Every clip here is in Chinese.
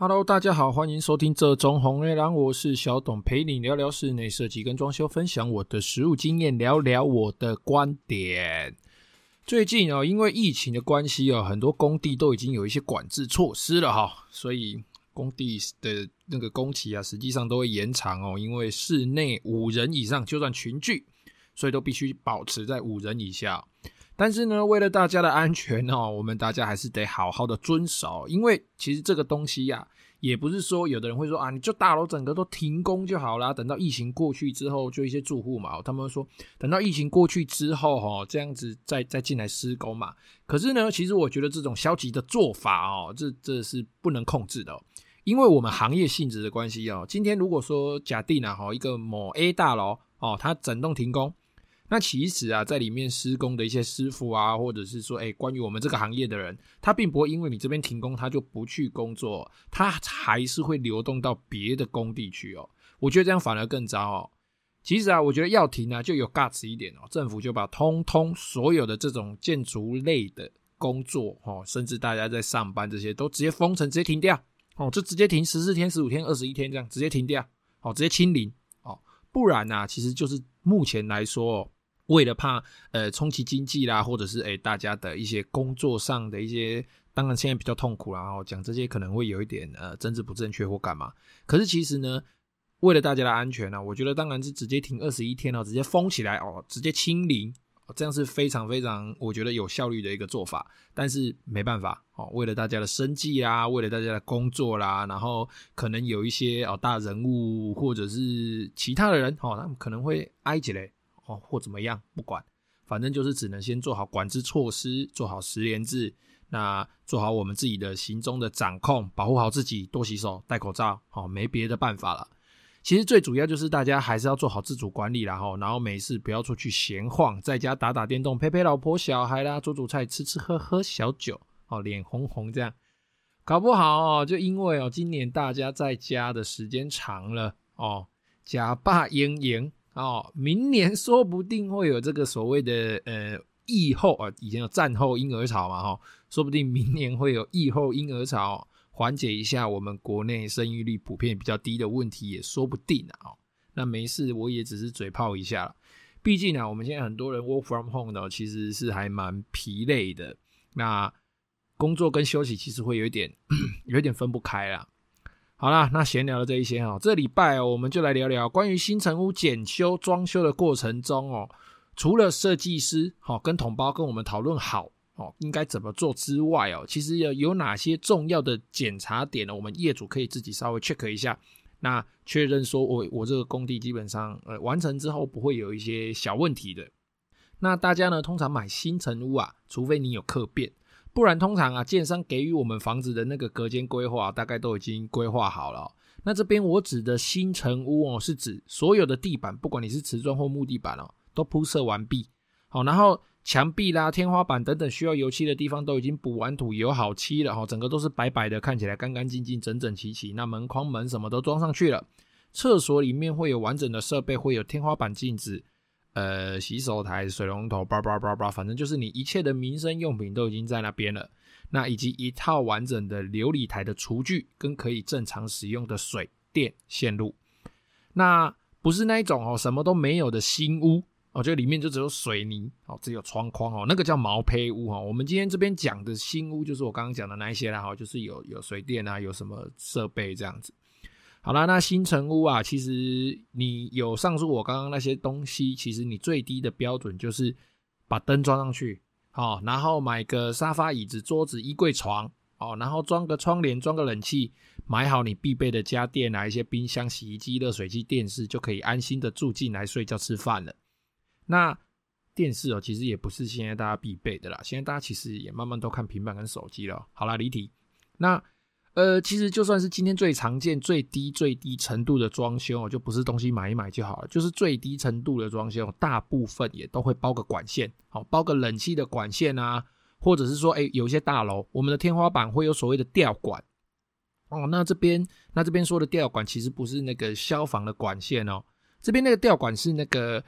Hello，大家好，欢迎收听这中红月亮，我是小董，陪你聊聊室内设计跟装修，分享我的实务经验，聊聊我的观点。最近哦，因为疫情的关系哦，很多工地都已经有一些管制措施了哈，所以工地的那个工期啊，实际上都会延长哦，因为室内五人以上就算群聚，所以都必须保持在五人以下。但是呢，为了大家的安全哦，我们大家还是得好好的遵守。因为其实这个东西呀、也不是说有的人会说啊，你就大楼整个都停工就好啦。等到疫情过去之后，就一些住户嘛，他们说等到疫情过去之后哈，这样子再再进来施工嘛。可是呢，其实我觉得这种消极的做法哦，这这是不能控制的，因为我们行业性质的关系哦。今天如果说假定啊哈，一个某 A 大楼哦，它整栋停工。那其实啊，在里面施工的一些师傅啊，或者是说，哎，关于我们这个行业的人，他并不会因为你这边停工，他就不去工作，他还是会流动到别的工地去哦。我觉得这样反而更糟哦。其实啊，我觉得要停呢，就有 guts 一点哦。政府就把通通所有的这种建筑类的工作哦，甚至大家在上班这些都直接封城，直接停掉哦，就直接停十四天、十五天、二十一天这样，直接停掉哦，直接清零哦。不然呢，其实就是目前来说哦。为了怕呃冲击经济啦，或者是诶、大家的一些工作上的一些，当然现在比较痛苦啦，然后讲这些可能会有一点呃政治不正确或干嘛。可是其实呢，为了大家的安全呢、啊，我觉得当然是直接停二十一天哦，直接封起来哦，直接清零，这样是非常非常我觉得有效率的一个做法。但是没办法哦，为了大家的生计啦，为了大家的工作啦，然后可能有一些哦大人物或者是其他的人哦，他们可能会挨起来。哦，或怎么样，不管，反正就是只能先做好管制措施，做好十连制，那做好我们自己的行踪的掌控，保护好自己，多洗手，戴口罩，好，没别的办法了。其实最主要就是大家还是要做好自主管理啦，然后，然后没事不要出去闲晃，在家打打电动，陪陪老婆小孩啦，煮煮菜，吃吃喝喝小酒，哦，脸红红这样，搞不好哦，就因为哦，今年大家在家的时间长了哦，假霸赢赢。哦，明年说不定会有这个所谓的呃疫后啊，以前有战后婴儿潮嘛，哈，说不定明年会有疫后婴儿潮，缓解一下我们国内生育率普遍比较低的问题，也说不定啊。那没事，我也只是嘴炮一下，毕竟啊，我们现在很多人 work from home 的，其实是还蛮疲累的。那工作跟休息其实会有一点，有一点分不开啦。好啦，那闲聊了这一些哈，这礼拜哦，我们就来聊聊关于新成屋检修装修的过程中哦，除了设计师好跟同包跟我们讨论好哦，应该怎么做之外哦，其实有有哪些重要的检查点呢？我们业主可以自己稍微 check 一下，那确认说我我这个工地基本上呃完成之后不会有一些小问题的。那大家呢，通常买新成屋啊，除非你有客变。不然，通常啊，建商给予我们房子的那个隔间规划，大概都已经规划好了。那这边我指的新成屋哦，是指所有的地板，不管你是瓷砖或木地板哦，都铺设完毕。好，然后墙壁啦、天花板等等需要油漆的地方都已经补完土、油好漆了。哈，整个都是白白的，看起来干干净净、整整齐齐。那门框门什么都装上去了。厕所里面会有完整的设备，会有天花板镜子。呃，洗手台、水龙头，叭叭叭叭，反正就是你一切的民生用品都已经在那边了。那以及一套完整的琉璃台的厨具跟可以正常使用的水电线路。那不是那一种哦，什么都没有的新屋哦，就里面就只有水泥哦，只有窗框哦，那个叫毛坯屋哈。我们今天这边讲的新屋，就是我刚刚讲的那一些啦哈，就是有有水电啊，有什么设备这样子。好啦，那新成屋啊，其实你有上述我刚刚那些东西，其实你最低的标准就是把灯装上去，好，然后买个沙发、椅子、桌子、衣柜、床，哦，然后装个窗帘，装个冷气，买好你必备的家电啊，一些冰箱、洗衣机、热水器、电视，就可以安心的住进来睡觉、吃饭了。那电视哦，其实也不是现在大家必备的啦，现在大家其实也慢慢都看平板跟手机了。好啦，离题，那。呃，其实就算是今天最常见、最低、最低程度的装修，就不是东西买一买就好了，就是最低程度的装修，大部分也都会包个管线，好，包个冷气的管线啊，或者是说，哎，有一些大楼，我们的天花板会有所谓的吊管，哦，那这边那这边说的吊管其实不是那个消防的管线哦，这边那个吊管是那个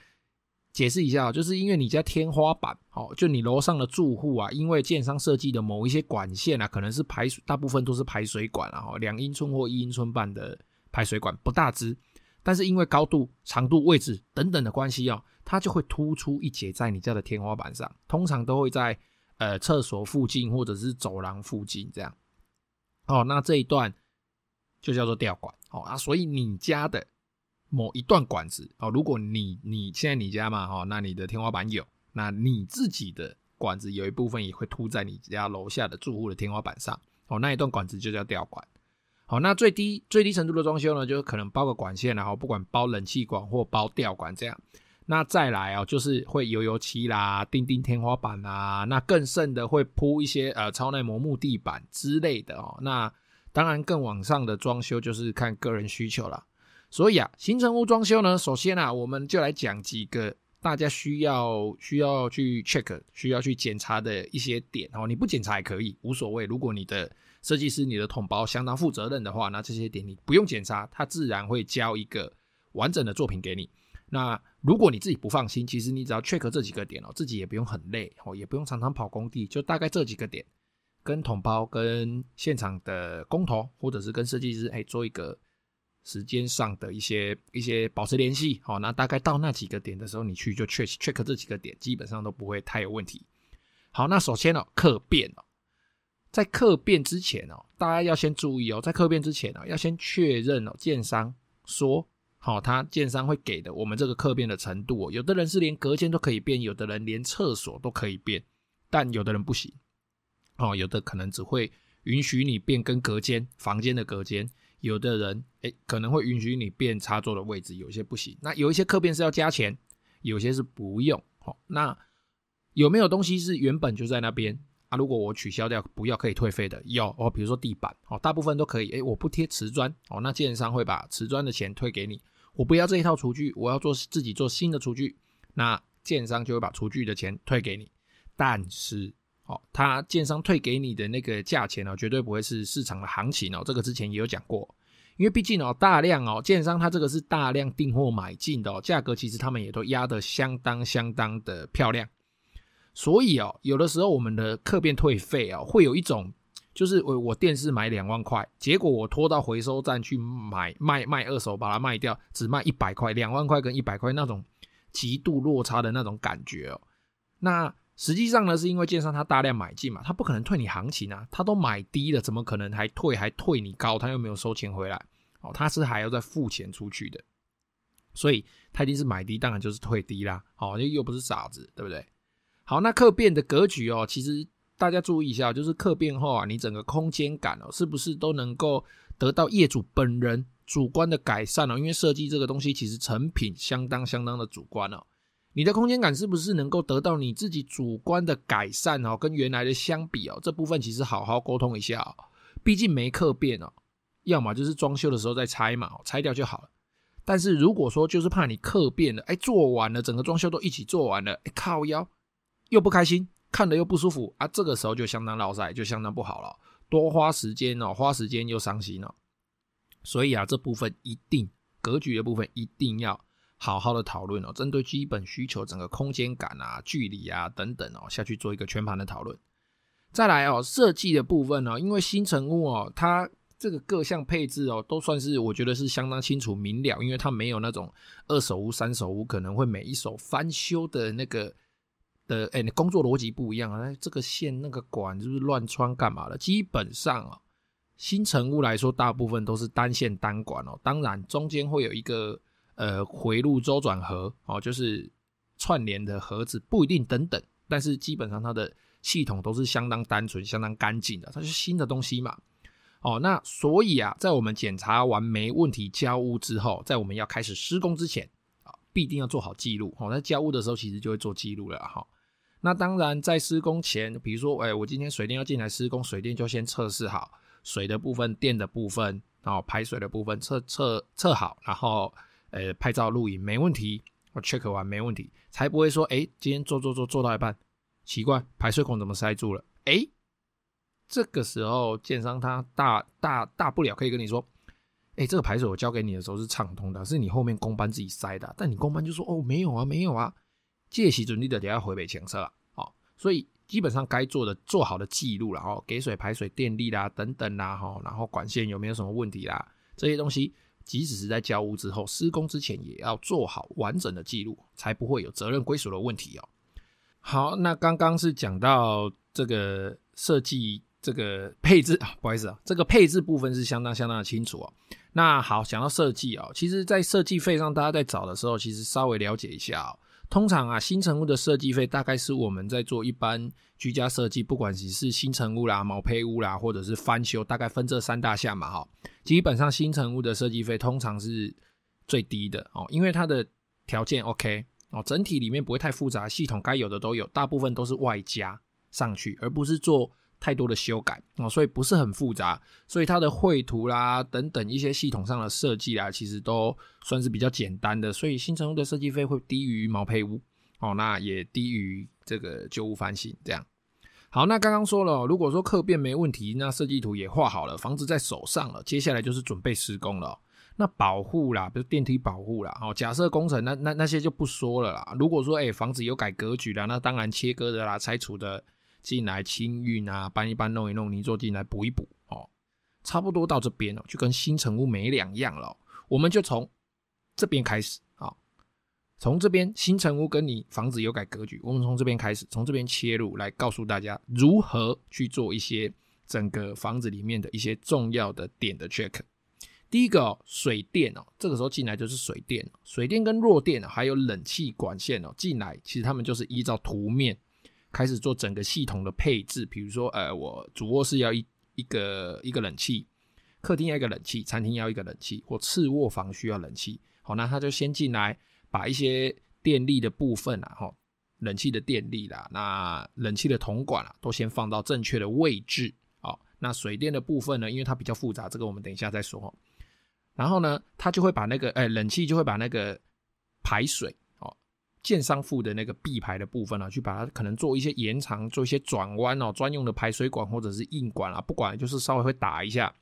解释一下，就是因为你家天花板，哦，就你楼上的住户啊，因为建商设计的某一些管线啊，可能是排水，大部分都是排水管啊，两英寸或一英寸半的排水管，不大支，但是因为高度、长度、位置等等的关系哦，它就会突出一截在你家的天花板上，通常都会在呃厕所附近或者是走廊附近这样。哦，那这一段就叫做吊管，哦啊，所以你家的。某一段管子哦，如果你你现在你家嘛哈，那你的天花板有，那你自己的管子有一部分也会凸在你家楼下的住户的天花板上哦，那一段管子就叫吊管。好，那最低最低程度的装修呢，就是可能包个管线，然后不管包冷气管或包吊管这样。那再来哦，就是会油油漆啦，钉钉天花板啦，那更甚的会铺一些呃超耐磨木地板之类的哦。那当然更往上的装修就是看个人需求了。所以啊，新成屋装修呢，首先啊，我们就来讲几个大家需要需要去 check、需要去检查的一些点哦。你不检查也可以，无所谓。如果你的设计师、你的统包相当负责任的话，那这些点你不用检查，他自然会交一个完整的作品给你。那如果你自己不放心，其实你只要 check 这几个点哦，自己也不用很累哦，也不用常常跑工地，就大概这几个点，跟统包、跟现场的工头，或者是跟设计师，哎，做一个。时间上的一些一些保持联系，好，那大概到那几个点的时候，你去就 check check 这几个点，基本上都不会太有问题。好，那首先哦，客变哦，在客变之前哦，大家要先注意哦，在客变之前哦，要先确认哦，建商说好，他建商会给的我们这个客变的程度哦，有的人是连隔间都可以变，有的人连厕所都可以变，但有的人不行，哦，有的可能只会允许你变更隔间房间的隔间。有的人诶、可能会允许你变插座的位置，有些不行。那有一些客变是要加钱，有些是不用。好，那有没有东西是原本就在那边啊？如果我取消掉，不要可以退费的，有哦。比如说地板，哦，大部分都可以。诶、我不贴瓷砖，哦，那建商会把瓷砖的钱退给你。我不要这一套厨具，我要做自己做新的厨具，那建商就会把厨具的钱退给你。但是，哦，他建商退给你的那个价钱哦，绝对不会是市场的行情哦。这个之前也有讲过，因为毕竟哦，大量哦，建商他这个是大量订货买进的哦，价格其实他们也都压得相当相当的漂亮。所以哦，有的时候我们的客变退费哦，会有一种就是我我电视买两万块，结果我拖到回收站去买卖卖二手把它卖掉，只卖一百块，两万块跟一百块那种极度落差的那种感觉哦，那。实际上呢，是因为建商他大量买进嘛，他不可能退你行情啊，他都买低了，怎么可能还退还退你高？他又没有收钱回来，哦，他是还要再付钱出去的，所以他一定是买低，当然就是退低啦，哦，又又不是傻子，对不对？好，那客变的格局哦，其实大家注意一下，就是客变后啊，你整个空间感哦，是不是都能够得到业主本人主观的改善哦？因为设计这个东西其实成品相当相当的主观哦。你的空间感是不是能够得到你自己主观的改善哦？跟原来的相比哦，这部分其实好好沟通一下哦。毕竟没客变哦，要么就是装修的时候再拆嘛，拆掉就好了。但是如果说就是怕你客变了，哎，做完了整个装修都一起做完了，哎，靠腰又不开心，看得又不舒服啊，这个时候就相当落赛，就相当不好了，多花时间哦，花时间又伤心了。所以啊，这部分一定格局的部分一定要。好好的讨论哦，针对基本需求、整个空间感啊、距离啊等等哦，下去做一个全盘的讨论。再来哦，设计的部分呢，因为新成屋哦，它这个各项配置哦，都算是我觉得是相当清楚明了，因为它没有那种二手屋、三手屋可能会每一手翻修的那个的，哎，你工作逻辑不一样啊，这个线那个管是不是乱穿干嘛的？基本上啊，新成屋来说，大部分都是单线单管哦，当然中间会有一个。呃，回路周转盒哦，就是串联的盒子，不一定等等，但是基本上它的系统都是相当单纯、相当干净的，它是新的东西嘛。哦，那所以啊，在我们检查完没问题交屋之后，在我们要开始施工之前啊，必定要做好记录。哦，在交屋的时候其实就会做记录了哈。那当然，在施工前，比如说，哎，我今天水电要进来施工，水电就先测试好水的部分、电的部分，然后排水的部分测测测好，然后。呃，拍照录影没问题，我 check 完没问题，才不会说，哎，今天做做做做到一半，奇怪，排水孔怎么塞住了？哎，这个时候建商他大大大不了可以跟你说，哎，这个排水我交给你的时候是畅通的，是你后面工班自己塞的，但你工班就说，哦，没有啊，没有啊，这时阵你的得要回北前车了，哦，所以基本上该做的做好的记录了，哦，给水、排水、电力啦等等啦，哈，然后管线有没有什么问题啦，这些东西，即使是在交屋之后，施工之前也要做好完整的记录，才不会有责任归属的问题哦。好，那刚刚是讲到这个设计这个配置啊，不好意思啊，这个配置部分是相当相当的清楚哦。那好，讲到设计哦，其实在设计费上，大家在找的时候，其实稍微了解一下哦。通常啊，新成屋的设计费大概是我们在做一般居家设计，不管是是新成屋啦、毛坯屋啦，或者是翻修，大概分这三大项嘛哈。基本上新成屋的设计费通常是最低的哦，因为它的条件 OK 哦，整体里面不会太复杂，系统该有的都有，大部分都是外加上去，而不是做。太多的修改哦，所以不是很复杂，所以它的绘图啦等等一些系统上的设计啦，其实都算是比较简单的，所以新成屋的设计费会低于毛坯屋哦，那也低于这个旧屋翻新这样。好，那刚刚说了，如果说客变没问题，那设计图也画好了，房子在手上了，接下来就是准备施工了。那保护啦，比如电梯保护啦，哦，假设工程那那那些就不说了啦。如果说哎房子有改格局啦，那当然切割的啦，拆除的。进来清运啊，搬一搬，弄一弄，泥做进来补一补哦，差不多到这边哦，就跟新成屋没两样了。我们就从这边开始啊，从这边新成屋跟你房子有改格局，我们从这边开始，从这边切入来告诉大家如何去做一些整个房子里面的一些重要的点的 check。第一个，水电哦，这个时候进来就是水电，水电跟弱电还有冷气管线哦进来，其实他们就是依照图面。开始做整个系统的配置，比如说，呃，我主卧室要一一个一个冷气，客厅要一个冷气，餐厅要一个冷气，或次卧房需要冷气。好，那他就先进来把一些电力的部分啊，哈，冷气的电力啦，那冷气的铜管啊，都先放到正确的位置。好，那水电的部分呢，因为它比较复杂，这个我们等一下再说。然后呢，他就会把那个，哎，冷气就会把那个排水。建商付的那个壁排的部分啊，去把它可能做一些延长，做一些转弯哦，专用的排水管或者是硬管啊，不管就是稍微会打一下，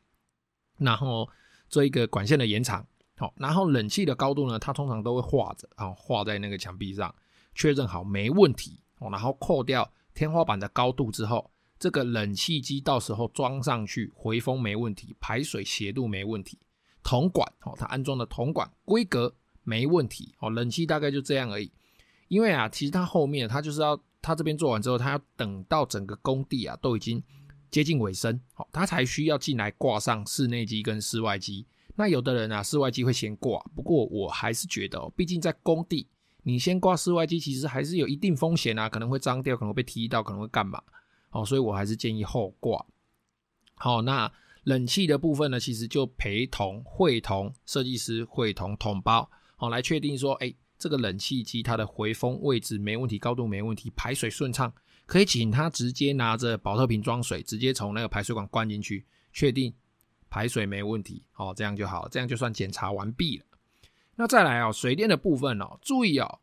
然后做一个管线的延长。好，然后冷气的高度呢，它通常都会画着啊，画在那个墙壁上，确认好没问题哦，然后扣掉天花板的高度之后，这个冷气机到时候装上去，回风没问题，排水斜度没问题，铜管哦，它安装的铜管规格没问题哦，冷气大概就这样而已。因为啊，其实它后面它就是要，它这边做完之后，它要等到整个工地啊都已经接近尾声，好，它才需要进来挂上室内机跟室外机。那有的人啊，室外机会先挂，不过我还是觉得哦，毕竟在工地，你先挂室外机，其实还是有一定风险啊，可能会脏掉，可能会被踢到，可能会干嘛？好，所以我还是建议后挂。好，那冷气的部分呢，其实就陪同会同设计师会同统包，好，来确定说，哎。这个冷气机它的回风位置没问题，高度没问题，排水顺畅，可以请他直接拿着保特瓶装水，直接从那个排水管灌进去，确定排水没问题，哦，这样就好，这样就算检查完毕了。那再来哦，水电的部分哦，注意哦，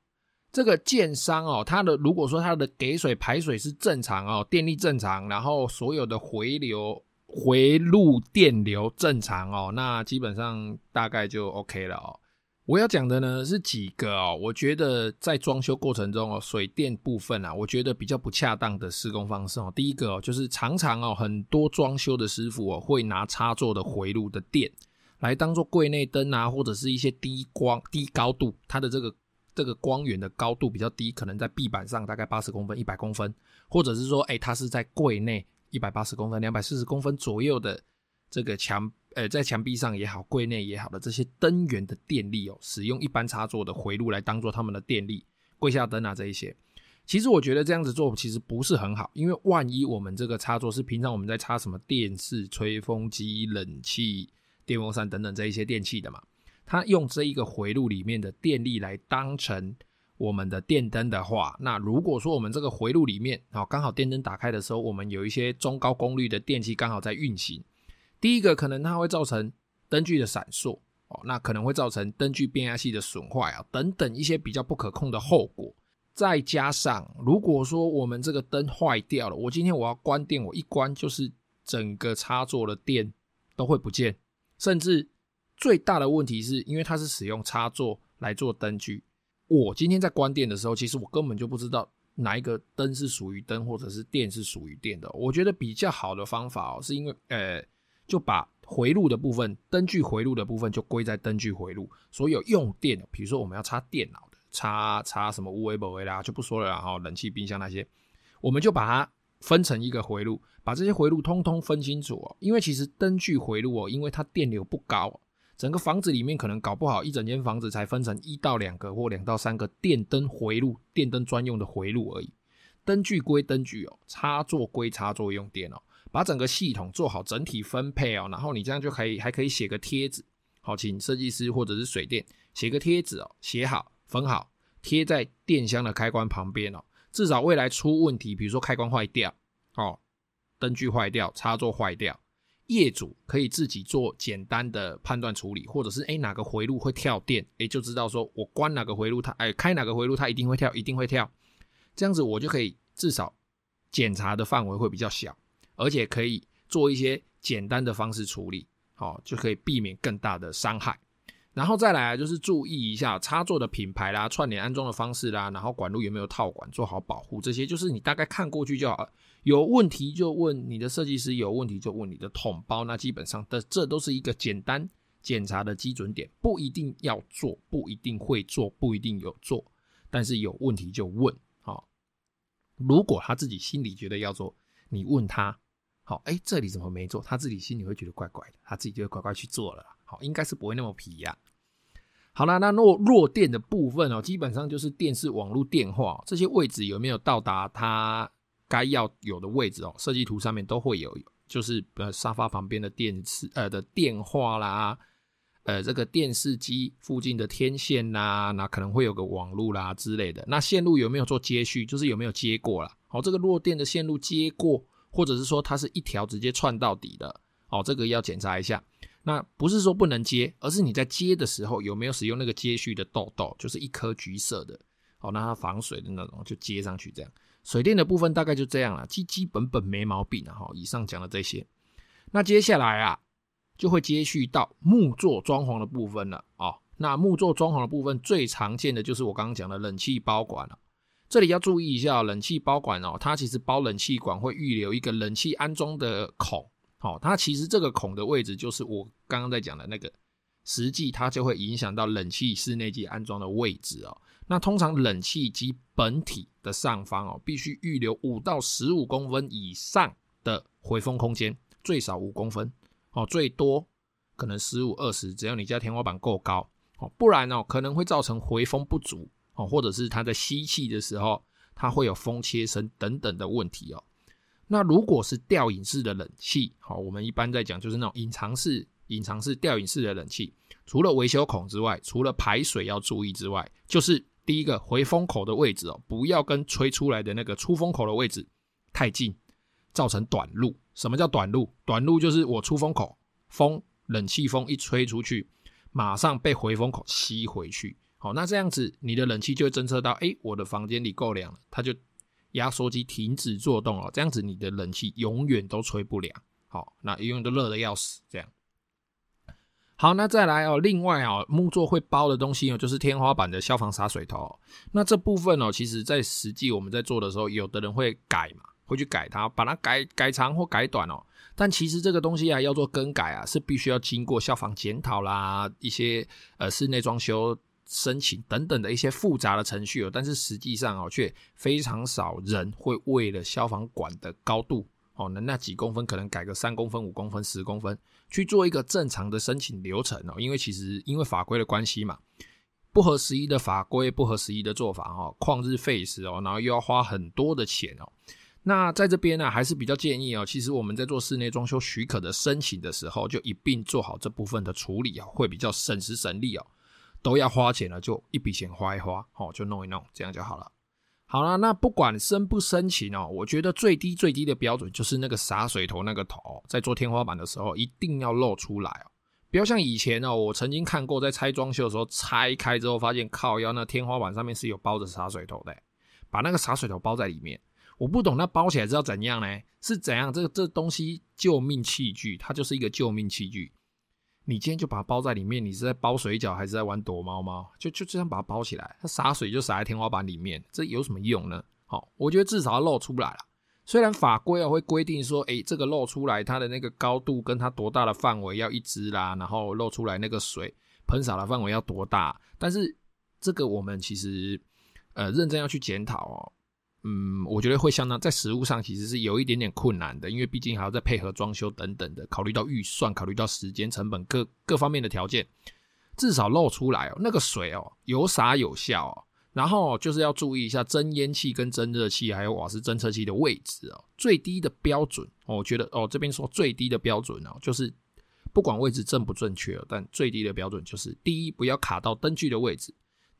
这个建商哦，它的如果说它的给水排水是正常哦，电力正常，然后所有的回流回路电流正常哦，那基本上大概就 OK 了哦。我要讲的呢是几个哦，我觉得在装修过程中哦，水电部分啊，我觉得比较不恰当的施工方式哦。第一个哦，就是常常哦，很多装修的师傅哦，会拿插座的回路的电来当做柜内灯啊，或者是一些低光低高度，它的这个这个光源的高度比较低，可能在壁板上大概八十公分、一百公分，或者是说，哎，它是在柜内一百八十公分、两百四十公分左右的这个墙。呃，在墙壁上也好，柜内也好的这些灯源的电力哦，使用一般插座的回路来当做他们的电力，柜下灯啊这一些，其实我觉得这样子做其实不是很好，因为万一我们这个插座是平常我们在插什么电视、吹风机、冷气、电风扇等等这一些电器的嘛，它用这一个回路里面的电力来当成我们的电灯的话，那如果说我们这个回路里面哦，刚好电灯打开的时候，我们有一些中高功率的电器刚好在运行。第一个可能它会造成灯具的闪烁哦，那可能会造成灯具变压器的损坏啊，等等一些比较不可控的后果。再加上如果说我们这个灯坏掉了，我今天我要关电，我一关就是整个插座的电都会不见，甚至最大的问题是因为它是使用插座来做灯具，我今天在关电的时候，其实我根本就不知道哪一个灯是属于灯，或者是电是属于电的。我觉得比较好的方法哦，是因为呃，就把回路的部分，灯具回路的部分就归在灯具回路。所有用电，比如说我们要插电脑的，插插什么无微不微啦，就不说了。然后冷气、冰箱那些，我们就把它分成一个回路，把这些回路通通分清楚哦。因为其实灯具回路哦，因为它电流不高。整个房子里面可能搞不好一整间房子才分成一到两个或两到三个电灯回路、电灯专用的回路而已。灯具归灯具哦，插座归插座用电哦，把整个系统做好整体分配哦，然后你这样就可以还可以写个贴纸，好，请设计师或者是水电写个贴纸哦，写好分好贴在电箱的开关旁边哦，至少未来出问题，比如说开关坏掉哦，灯具坏掉，插座坏掉。业主可以自己做简单的判断处理，或者是诶、哪个回路会跳电，诶、就知道说我关哪个回路它，它、欸、诶开哪个回路它一定会跳，一定会跳，这样子我就可以至少检查的范围会比较小，而且可以做一些简单的方式处理，好就可以避免更大的伤害。然后再来啊，就是注意一下插座的品牌啦、串联安装的方式啦，然后管路有没有套管，做好保护，这些就是你大概看过去就好了。有问题就问你的设计师，有问题就问你的统包。那基本上的这都是一个简单检查的基准点，不一定要做，不一定会做，不一定有做，但是有问题就问。好，如果他自己心里觉得要做，你问他，好，哎，这里怎么没做？他自己心里会觉得怪怪的，他自己就会乖乖去做了。好，应该是不会那么皮呀、好啦，那弱弱电的部分哦，基本上就是电视、网络、电话这些位置有没有到达它该要有的位置哦？设计图上面都会有，就是呃沙发旁边的电视呃的电话啦，呃这个电视机附近的天线啦，那可能会有个网络啦之类的。那线路有没有做接续？就是有没有接过啦？好，这个弱电的线路接过，或者是说它是一条直接串到底的，哦，这个要检查一下。那不是说不能接，而是你在接的时候有没有使用那个接续的豆豆，就是一颗橘色的，哦，那它防水的那种就接上去这样。水电的部分大概就这样了，基基本本没毛病了哈。以上讲的这些，那接下来啊就会接续到木作装潢的部分了哦。那木作装潢的部分最常见的就是我刚刚讲的冷气包管了。这里要注意一下，冷气包管哦，它其实包冷气管会预留一个冷气安装的孔。好，它其实这个孔的位置就是我刚刚在讲的那个，实际它就会影响到冷气室内机安装的位置哦。那通常冷气机本体的上方哦，必须预留五到十五公分以上的回风空间，最少五公分哦，最多可能十五二十，只要你家天花板够高哦，不然哦可能会造成回风不足哦，或者是它在吸气的时候它会有风切声等等的问题哦。那如果是吊引式的冷气，好，我们一般在讲就是那种隐藏式、隐藏式吊引式的冷气，除了维修孔之外，除了排水要注意之外，就是第一个回风口的位置哦，不要跟吹出来的那个出风口的位置太近，造成短路。什么叫短路？短路就是我出风口，风冷气风一吹出去，马上被回风口吸回去。好，那这样子你的冷气就会侦测到，哎，我的房间里够凉了，它就。压缩机停止作动了，这样子你的冷气永远都吹不凉，好，那永远都热得要死，这样。好，那再来哦，另外哦，木作会包的东西哦，就是天花板的消防洒水头。那这部分哦，其实在实际我们在做的时候，有的人会改嘛，会去改它，把它改改长或改短哦。但其实这个东西啊，要做更改啊，是必须要经过消防检讨啦，一些呃室内装修。申请等等的一些复杂的程序哦，但是实际上哦，却非常少人会为了消防管的高度哦，那那几公分可能改个三公分、五公分、十公分去做一个正常的申请流程哦，因为其实因为法规的关系嘛，不合时宜的法规、不合时宜的做法哦，旷日费时哦，然后又要花很多的钱哦。那在这边呢，还是比较建议哦，其实我们在做室内装修许可的申请的时候，就一并做好这部分的处理哦，会比较省时省力哦。都要花钱了，就一笔钱花一花，好，就弄一弄，这样就好了。好了，那不管申不申请哦，我觉得最低最低的标准就是那个洒水头那个头，在做天花板的时候一定要露出来哦，不要像以前哦，我曾经看过在拆装修的时候拆开之后发现靠腰那天花板上面是有包着洒水头的，把那个洒水头包在里面，我不懂那包起来是要怎样呢？是怎样？这个这东西救命器具，它就是一个救命器具。你今天就把它包在里面，你是在包水饺还是在玩躲猫猫？就就这样把它包起来，它洒水就洒在天花板里面，这有什么用呢？好，我觉得至少要露出来了。虽然法规啊会规定说，哎，这个露出来它的那个高度跟它多大的范围要一支啦，然后露出来那个水喷洒的范围要多大，但是这个我们其实呃认真要去检讨哦。嗯，我觉得会相当在实物上其实是有一点点困难的，因为毕竟还要再配合装修等等的，考虑到预算，考虑到时间成本各各方面的条件，至少露出来哦，那个水哦有洒有效哦，然后就是要注意一下蒸烟器跟蒸热器还有瓦斯侦测器的位置哦，最低的标准，我觉得哦这边说最低的标准哦，就是不管位置正不正确，但最低的标准就是第一不要卡到灯具的位置。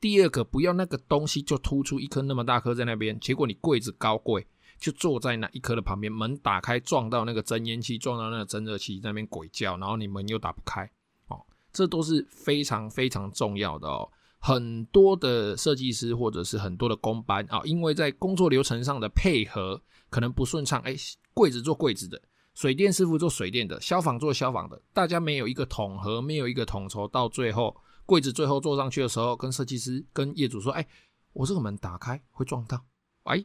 第二个，不要那个东西就突出一颗那么大颗在那边，结果你柜子高柜就坐在那一颗的旁边，门打开撞到那个增烟器，撞到那个增热器那边鬼叫，然后你门又打不开，哦，这都是非常非常重要的哦。很多的设计师或者是很多的工班啊，因为在工作流程上的配合可能不顺畅，哎，柜子做柜子的，水电师傅做水电的，消防做消防的，大家没有一个统合，没有一个统筹，到最后。柜子最后坐上去的时候，跟设计师、跟业主说：“哎、我这个门打开会撞到，哎，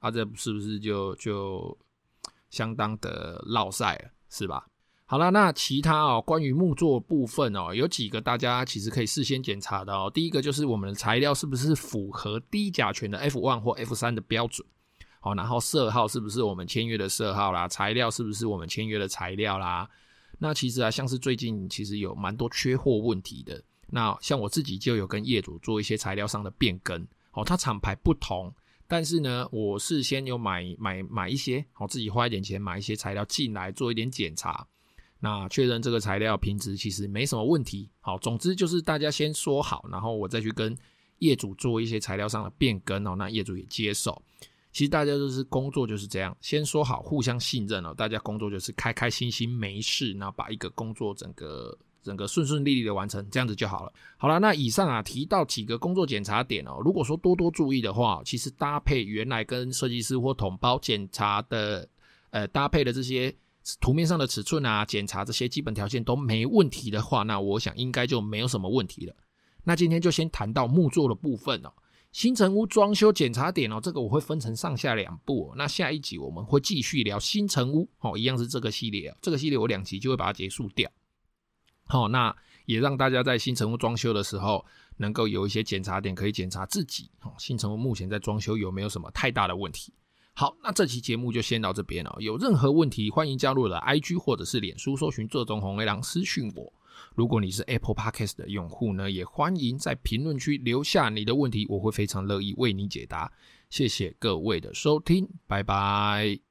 啊，这是不是就就相当的落赛了，是吧？”好了，那其他哦，关于木作部分哦，有几个大家其实可以事先检查的哦。第一个就是我们的材料是不是符合低甲醛的 F one 或 F 三的标准，好，然后色号是不是我们签约的色号啦，材料是不是我们签约的材料啦。那其实啊，像是最近其实有蛮多缺货问题的。那像我自己就有跟业主做一些材料上的变更，哦，它厂牌不同，但是呢，我事先有买买买一些，我自己花一点钱买一些材料进来做一点检查，那确认这个材料品质其实没什么问题。好，总之就是大家先说好，然后我再去跟业主做一些材料上的变更哦，那业主也接受。其实大家就是工作就是这样，先说好，互相信任哦，大家工作就是开开心心没事，然后把一个工作整个。整个顺顺利利的完成，这样子就好了。好了，那以上啊提到几个工作检查点哦，如果说多多注意的话，其实搭配原来跟设计师或统包检查的，呃，搭配的这些图面上的尺寸啊，检查这些基本条件都没问题的话，那我想应该就没有什么问题了。那今天就先谈到木作的部分哦，新城屋装修检查点哦，这个我会分成上下两部。那下一集我们会继续聊新城屋哦，一样是这个系列哦，这个系列我两集就会把它结束掉。好，那也让大家在新城屋装修的时候，能够有一些检查点可以检查自己。哦，新城屋目前在装修有没有什么太大的问题？好，那这期节目就先到这边了。有任何问题，欢迎加入我的 IG 或者是脸书，搜寻这种红黑狼私讯我。如果你是 Apple Podcast 的用户呢，也欢迎在评论区留下你的问题，我会非常乐意为你解答。谢谢各位的收听，拜拜。